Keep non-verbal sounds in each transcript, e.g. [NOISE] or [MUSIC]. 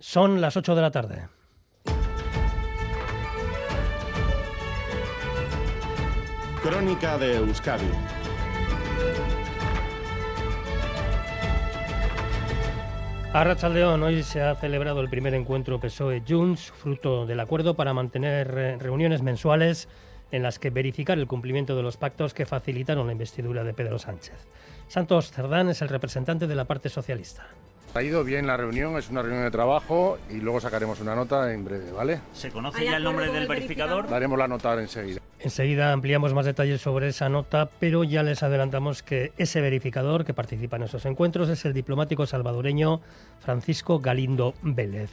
Son las 8 de la tarde. Crónica de Euskadi. A Rachaldeón, hoy se ha celebrado el primer encuentro PSOE-Junts, fruto del acuerdo para mantener eh, reuniones mensuales en las que verificar el cumplimiento de los pactos que facilitaron la investidura de Pedro Sánchez. Santos Cerdán es el representante de la parte socialista. Ha ido bien la reunión, es una reunión de trabajo y luego sacaremos una nota en breve, ¿vale? ¿Se conoce ya el nombre del verificador? Daremos la nota enseguida. Enseguida ampliamos más detalles sobre esa nota, pero ya les adelantamos que ese verificador que participa en esos encuentros es el diplomático salvadoreño Francisco Galindo Vélez.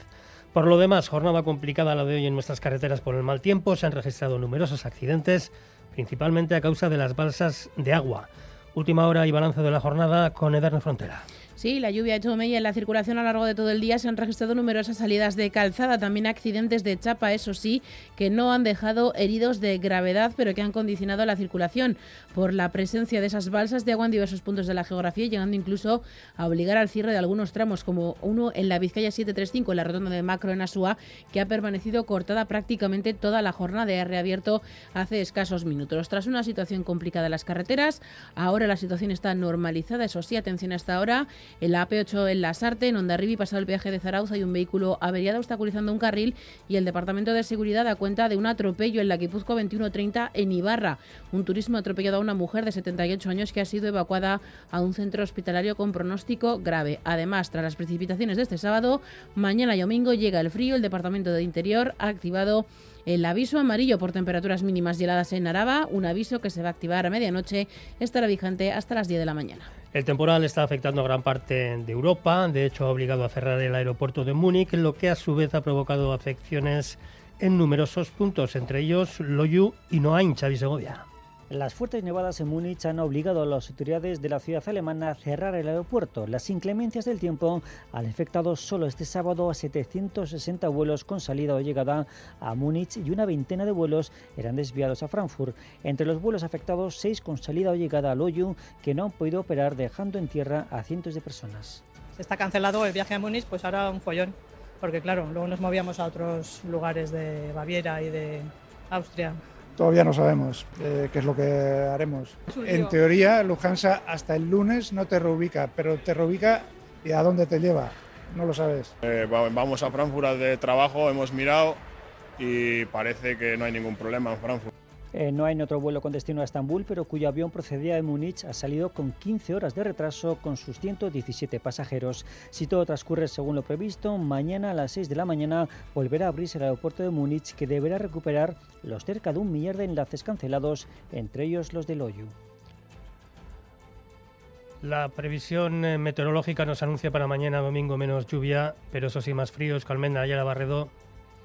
Por lo demás, jornada complicada la de hoy en nuestras carreteras por el mal tiempo. Se han registrado numerosos accidentes, principalmente a causa de las balsas de agua. Última hora y balance de la jornada con Ederne Frontera. Sí, la lluvia ha hecho mella en la circulación a lo largo de todo el día. Se han registrado numerosas salidas de calzada, también accidentes de chapa, eso sí, que no han dejado heridos de gravedad, pero que han condicionado la circulación por la presencia de esas balsas de agua en diversos puntos de la geografía, llegando incluso a obligar al cierre de algunos tramos, como uno en la Vizcaya 735, en la rotonda de Macro en Asúa, que ha permanecido cortada prácticamente toda la jornada de reabierto hace escasos minutos. Tras una situación complicada en las carreteras, ahora la situación está normalizada, eso sí, atención hasta ahora en la AP8 en Lasarte, en Ondarribi, pasado el viaje de Zarauz, hay un vehículo averiado obstaculizando un carril y el Departamento de Seguridad da cuenta de un atropello en la Guipúzcoa 2130 en Ibarra. Un turismo atropellado a una mujer de 78 años que ha sido evacuada a un centro hospitalario con pronóstico grave. Además, tras las precipitaciones de este sábado, mañana y domingo llega el frío. El Departamento de Interior ha activado el aviso amarillo por temperaturas mínimas heladas en Araba, un aviso que se va a activar a medianoche, estará vigente hasta las 10 de la mañana. El temporal está afectando a gran parte de Europa, de hecho ha obligado a cerrar el aeropuerto de Múnich, lo que a su vez ha provocado afecciones en numerosos puntos, entre ellos Loyu y Noain, Xavi Segovia. Las fuertes nevadas en Múnich han obligado a las autoridades de la ciudad alemana a cerrar el aeropuerto. Las inclemencias del tiempo han afectado solo este sábado a 760 vuelos con salida o llegada a Múnich y una veintena de vuelos eran desviados a Frankfurt. Entre los vuelos afectados, seis con salida o llegada a Loyu que no han podido operar dejando en tierra a cientos de personas. Está cancelado el viaje a Múnich, pues ahora un follón, porque claro, luego nos movíamos a otros lugares de Baviera y de Austria. Todavía no sabemos eh, qué es lo que haremos. En teoría, Lufthansa hasta el lunes no te reubica, pero te reubica y a dónde te lleva, no lo sabes. Eh, vamos a Frankfurt de trabajo, hemos mirado y parece que no hay ningún problema en Frankfurt. Eh, no hay otro vuelo con destino a Estambul, pero cuyo avión procedía de Múnich ha salido con 15 horas de retraso con sus 117 pasajeros. Si todo transcurre según lo previsto, mañana a las 6 de la mañana volverá a abrirse el aeropuerto de Múnich, que deberá recuperar los cerca de un millar de enlaces cancelados, entre ellos los de Loyu. La previsión eh, meteorológica nos anuncia para mañana domingo menos lluvia, pero eso sí más fríos. Calmenda, la Barredo.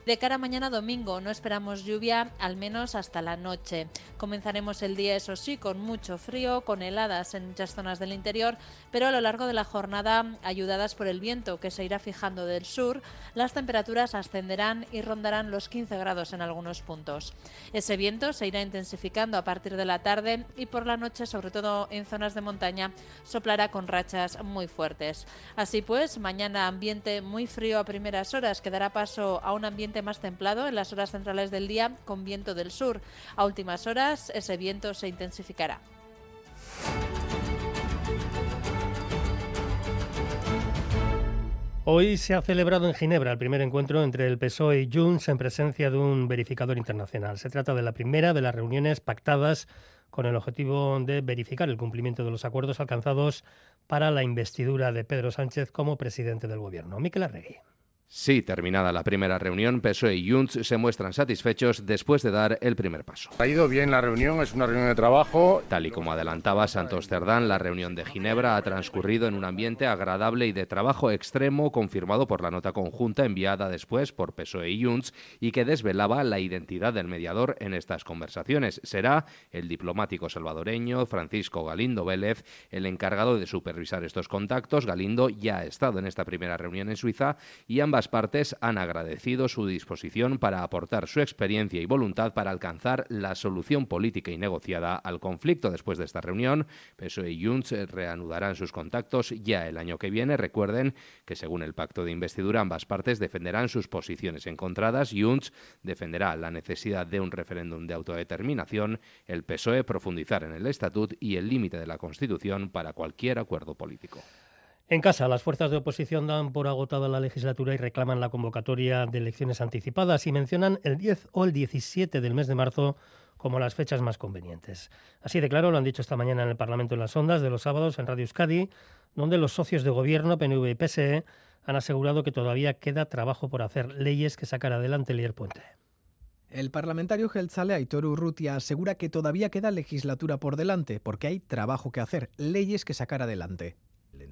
De cara a mañana domingo no esperamos lluvia, al menos hasta la noche. Comenzaremos el día, eso sí, con mucho frío, con heladas en muchas zonas del interior, pero a lo largo de la jornada, ayudadas por el viento que se irá fijando del sur, las temperaturas ascenderán y rondarán los 15 grados en algunos puntos. Ese viento se irá intensificando a partir de la tarde y por la noche, sobre todo en zonas de montaña, soplará con rachas muy fuertes. Así pues, mañana ambiente muy frío a primeras horas que dará paso a un ambiente más templado en las horas centrales del día con viento del sur. A últimas horas ese viento se intensificará. Hoy se ha celebrado en Ginebra el primer encuentro entre el PSOE y Junts en presencia de un verificador internacional. Se trata de la primera de las reuniones pactadas con el objetivo de verificar el cumplimiento de los acuerdos alcanzados para la investidura de Pedro Sánchez como presidente del gobierno. Miquel Arregui. Sí, terminada la primera reunión, PSOE y Junts se muestran satisfechos después de dar el primer paso. Ha ido bien la reunión, es una reunión de trabajo. Tal y como adelantaba Santos Cerdán, la reunión de Ginebra ha transcurrido en un ambiente agradable y de trabajo extremo, confirmado por la nota conjunta enviada después por PSOE y Junts y que desvelaba la identidad del mediador en estas conversaciones. Será el diplomático salvadoreño Francisco Galindo Vélez el encargado de supervisar estos contactos. Galindo ya ha estado en esta primera reunión en Suiza y ambas Ambas partes han agradecido su disposición para aportar su experiencia y voluntad para alcanzar la solución política y negociada al conflicto. Después de esta reunión, PSOE y Junts reanudarán sus contactos ya el año que viene. Recuerden que según el pacto de investidura ambas partes defenderán sus posiciones encontradas. Junts defenderá la necesidad de un referéndum de autodeterminación, el PSOE profundizar en el estatut y el límite de la Constitución para cualquier acuerdo político. En casa, las fuerzas de oposición dan por agotada la legislatura y reclaman la convocatoria de elecciones anticipadas y mencionan el 10 o el 17 del mes de marzo como las fechas más convenientes. Así de claro lo han dicho esta mañana en el Parlamento en las ondas de los sábados en Radio Euskadi, donde los socios de gobierno, PNV y PSE, han asegurado que todavía queda trabajo por hacer, leyes que sacar adelante Lier Puente. El parlamentario Gelzale Aitor Urrutia asegura que todavía queda legislatura por delante, porque hay trabajo que hacer, leyes que sacar adelante.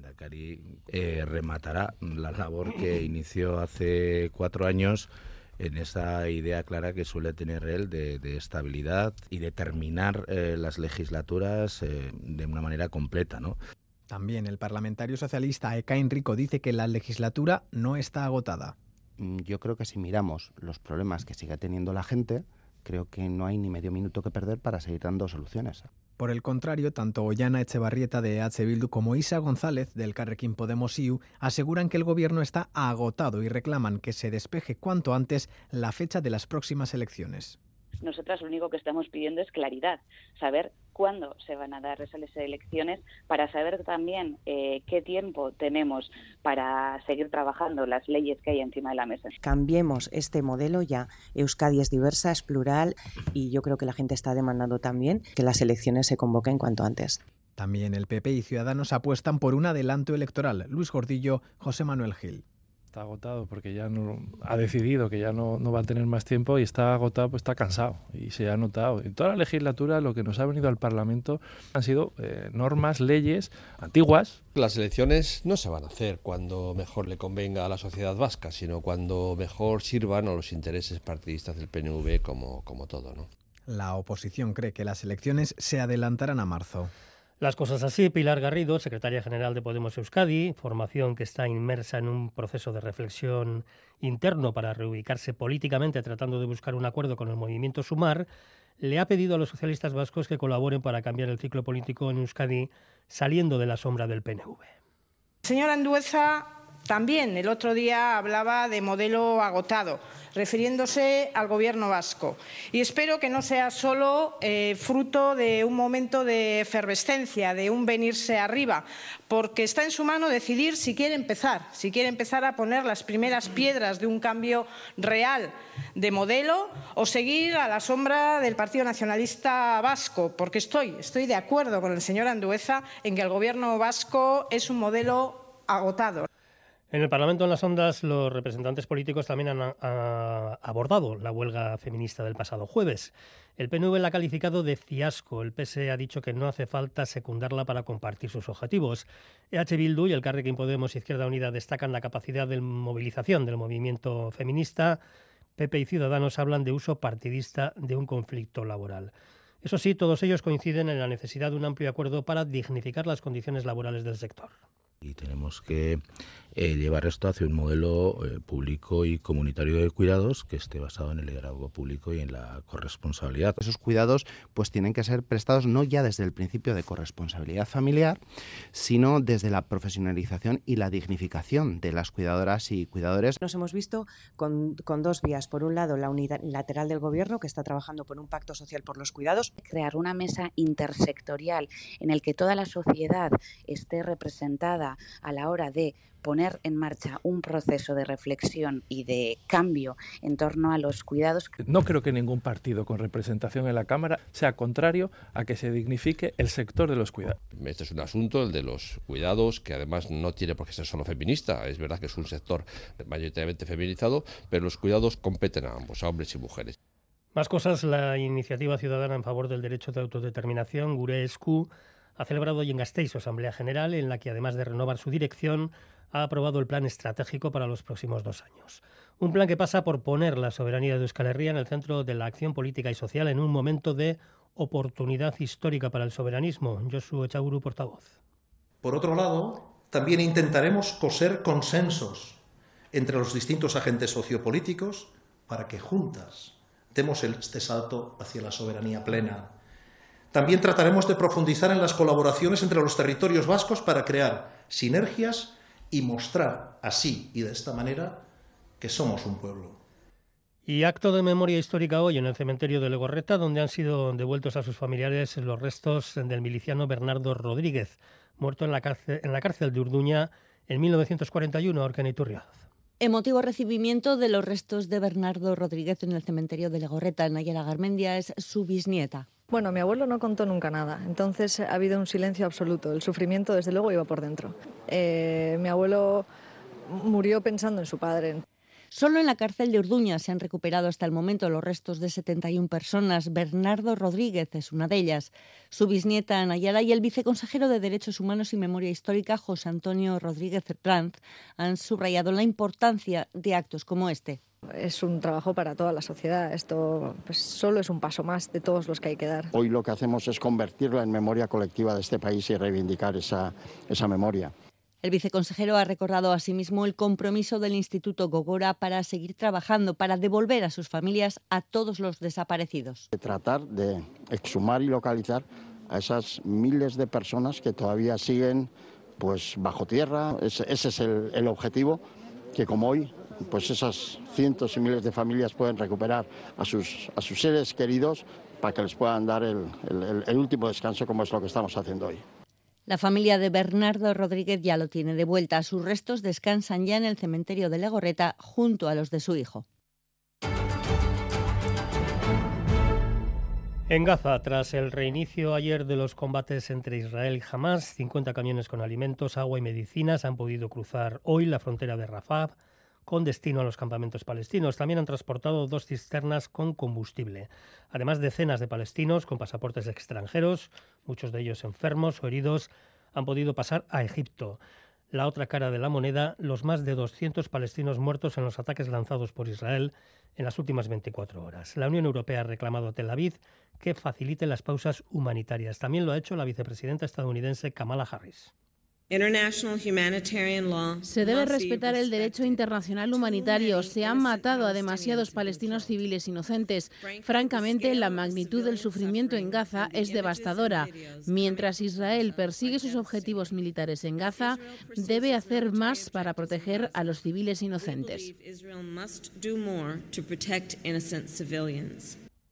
Lendakari eh, rematará la labor que [CLEARS THROAT] inició hace cuatro años en esa idea clara que suele tener él de, estabilidad y de terminar eh, las legislaturas eh, de una manera completa. ¿no? También el parlamentario socialista Eka Enrico dice que la legislatura no está agotada. Mm, yo creo que si miramos los problemas que sigue teniendo la gente, creo que no hay ni medio minuto que perder para seguir dando soluciones. Por el contrario, tanto Ollana Echevarrieta de H. Bildu como Isa González del Carrequín Podemos IU aseguran que el gobierno está agotado y reclaman que se despeje cuanto antes la fecha de las próximas elecciones. Nosotras lo único que estamos pidiendo es claridad, saber cuándo se van a dar esas elecciones, para saber también eh, qué tiempo tenemos para seguir trabajando las leyes que hay encima de la mesa. Cambiemos este modelo ya. Euskadi es diversa, es plural y yo creo que la gente está demandando también que las elecciones se convoquen cuanto antes. También el PP y Ciudadanos apuestan por un adelanto electoral. Luis Gordillo, José Manuel Gil está agotado porque ya no ha decidido que ya no, no, va a tener más tiempo y está agotado, pues está cansado y se ha notado. En toda la legislatura lo que nos ha venido al Parlamento han sido eh, normas, leyes antiguas. Las elecciones no se van a hacer cuando mejor le convenga a la sociedad vasca, sino cuando mejor sirvan a los intereses partidistas del PNV como, como todo. ¿no? La oposición cree que las elecciones se adelantarán a marzo. Las cosas así, Pilar Garrido, secretaria general de Podemos Euskadi, formación que está inmersa en un proceso de reflexión interno para reubicarse políticamente tratando de buscar un acuerdo con el movimiento Sumar, le ha pedido a los socialistas vascos que colaboren para cambiar el ciclo político en Euskadi saliendo de la sombra del PNV. Señora Andueza, también el otro día hablaba de modelo agotado refiriéndose al Gobierno vasco. Y espero que no sea solo eh, fruto de un momento de efervescencia, de un venirse arriba, porque está en su mano decidir si quiere empezar, si quiere empezar a poner las primeras piedras de un cambio real de modelo o seguir a la sombra del Partido Nacionalista Vasco, porque estoy, estoy de acuerdo con el señor Andueza en que el Gobierno vasco es un modelo agotado. En el Parlamento en las Ondas, los representantes políticos también han, abordado la huelga feminista del pasado jueves. El PNV la ha calificado de fiasco. El PSE ha dicho que no hace falta secundarla para compartir sus objetivos. EH Bildu y el Carrequín Podemos Izquierda Unida destacan la capacidad de movilización del movimiento feminista. PP y Ciudadanos hablan de uso partidista de un conflicto laboral. Eso sí, todos ellos coinciden en la necesidad de un amplio acuerdo para dignificar las condiciones laborales del sector. Y tenemos que eh, llevar esto hacia un modelo eh, público y comunitario de cuidados que esté basado en el liderazgo público y en la corresponsabilidad. Esos cuidados pues tienen que ser prestados no ya desde el principio de corresponsabilidad familiar, sino desde la profesionalización y la dignificación de las cuidadoras y cuidadores. Nos hemos visto con, con dos vías. Por un lado, la unidad lateral del Gobierno, que está trabajando por un pacto social por los cuidados. Crear una mesa intersectorial en el que toda la sociedad esté representada a la hora de poner en marcha un proceso de reflexión y de cambio en torno a los cuidados. No creo que ningún partido con representación en la Cámara sea contrario a que se dignifique el sector de los cuidados. Este es un asunto, el de los cuidados, que además no tiene por qué ser solo feminista. Es verdad que es un sector mayoritariamente feminizado, pero los cuidados competen a ambos, a hombres y mujeres. Más cosas, la iniciativa ciudadana en favor del derecho de autodeterminación, Gure ha celebrado hoy en Gasteiz su Asamblea General, en la que además de renovar su dirección, ha aprobado el plan estratégico para los próximos dos años. Un plan que pasa por poner la soberanía de Euskal Herria en el centro de la acción política y social en un momento de oportunidad histórica para el soberanismo. Josu Echaguru, portavoz. Por otro lado, también intentaremos coser consensos entre los distintos agentes sociopolíticos para que juntas demos este salto hacia la soberanía plena. También trataremos de profundizar en las colaboraciones entre los territorios vascos para crear sinergias y mostrar así y de esta manera que somos un pueblo. Y acto de memoria histórica hoy en el cementerio de Legorreta, donde han sido devueltos a sus familiares los restos del miliciano Bernardo Rodríguez, muerto en la cárcel, en la cárcel de Urduña en 1941, Orqueniturria. Emotivo recibimiento de los restos de Bernardo Rodríguez en el cementerio de Legorreta. Nayara Garmendia es su bisnieta. Bueno, mi abuelo no contó nunca nada, entonces ha habido un silencio absoluto. El sufrimiento, desde luego, iba por dentro. Eh, mi abuelo murió pensando en su padre. Solo en la cárcel de Urduña se han recuperado hasta el momento los restos de 71 personas. Bernardo Rodríguez es una de ellas. Su bisnieta Nayara y el viceconsejero de Derechos Humanos y Memoria Histórica, José Antonio Rodríguez Pranz, han subrayado la importancia de actos como este. Es un trabajo para toda la sociedad. Esto pues, solo es un paso más de todos los que hay que dar. Hoy lo que hacemos es convertirla en memoria colectiva de este país y reivindicar esa, esa memoria. El viceconsejero ha recordado asimismo el compromiso del Instituto Gogora para seguir trabajando para devolver a sus familias a todos los desaparecidos. Tratar de exhumar y localizar a esas miles de personas que todavía siguen pues bajo tierra. Ese, es el, objetivo, que como hoy pues esas cientos y miles de familias pueden recuperar a sus, a sus seres queridos para que les puedan dar el último descanso como es lo que estamos haciendo hoy. La familia de Bernardo Rodríguez ya lo tiene de vuelta. Sus restos descansan ya en el cementerio de Legorreta junto a los de su hijo. En Gaza, tras el reinicio ayer de los combates entre Israel y Hamas, 50 camiones con alimentos, agua y medicinas han podido cruzar hoy la frontera de Rafah con destino a los campamentos palestinos. También han transportado dos cisternas con combustible. Además, decenas de palestinos con pasaportes extranjeros, muchos de ellos enfermos o heridos, han podido pasar a Egipto. La otra cara de la moneda, los más de 200 palestinos muertos en los ataques lanzados por Israel en las últimas 24 horas. La Unión Europea ha reclamado a Tel Aviv que facilite las pausas humanitarias. También lo ha hecho la vicepresidenta estadounidense Kamala Harris. Se debe respetar el derecho internacional humanitario. Se han matado a demasiados palestinos civiles inocentes. Francamente, la magnitud del sufrimiento en Gaza es devastadora. Mientras Israel persigue sus objetivos militares en Gaza, debe hacer más para proteger a los civiles inocentes.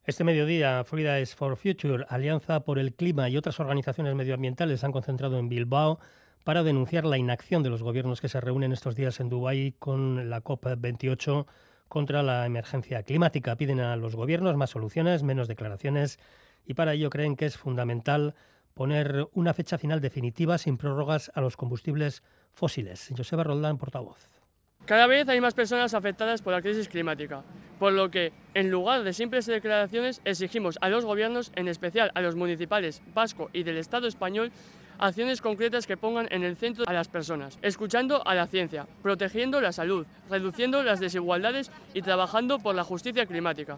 Este mediodía, Fridays for Future, Alianza por el Clima y otras organizaciones medioambientales han concentrado en Bilbao para denunciar la inacción de los gobiernos que se reúnen estos días en Dubái con la COP28 contra la emergencia climática. Piden a los gobiernos más soluciones, menos declaraciones y para ello creen que es fundamental poner una fecha final definitiva sin prórrogas a los combustibles fósiles. Joseba Roldán, portavoz. Cada vez hay más personas afectadas por la crisis climática, por lo que, en lugar de simples declaraciones, exigimos a los gobiernos, en especial a los municipales vasco y del Estado español, acciones concretas que pongan en el centro a las personas, escuchando a la ciencia, protegiendo la salud, reduciendo las desigualdades y trabajando por la justicia climática.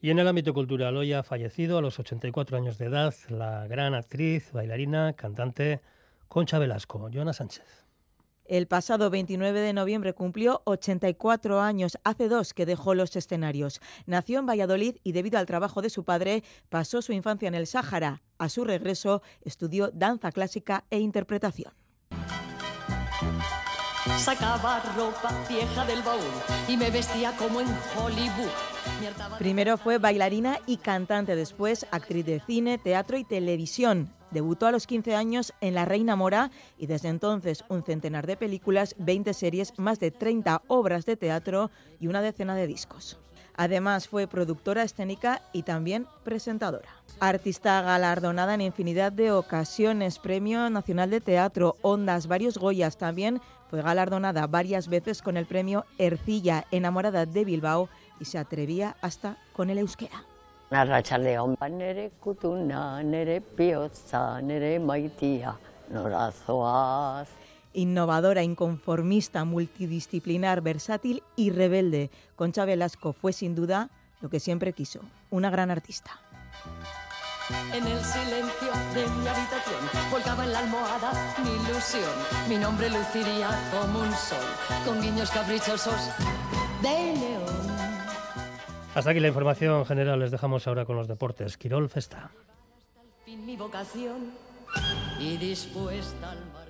Y en el ámbito cultural, hoy ha fallecido a los 84 años de edad la gran actriz, bailarina, cantante Concha Velasco, Joana Sánchez. El pasado 29 de noviembre cumplió 84 años, hace dos que dejó los escenarios. Nació en Valladolid y debido al trabajo de su padre pasó su infancia en el Sáhara. A su regreso estudió danza clásica e interpretación. Sacaba ropa vieja del baúl y me vestía como en Hollywood. Primero fue bailarina y cantante, después actriz de cine, teatro y televisión. Debutó a los 15 años en La Reina Mora y desde entonces un centenar de películas, 20 series, más de 30 obras de teatro y una decena de discos. Además fue productora escénica y también presentadora. Artista galardonada en infinidad de ocasiones, Premio Nacional de Teatro, Ondas, varios Goyas. También fue galardonada varias veces con el premio Ercilla, enamorada de Bilbao y se atrevía hasta con el euskera. Arratxaldeon, nere kutuna, nere piotza, nere maitia, norazoaz. Innovadora, inconformista, multidisciplinar, versátil y rebelde, Concha Velasco fue sin duda lo que siempre quiso, una gran artista. En el silencio de mi habitación volcaba en la almohada mi ilusión. Mi nombre luciría como un sol, con guiños caprichosos de. Hasta aquí la información general. Les dejamos ahora con los deportes. Quirol Festa. Mi vocación y dispuesta al.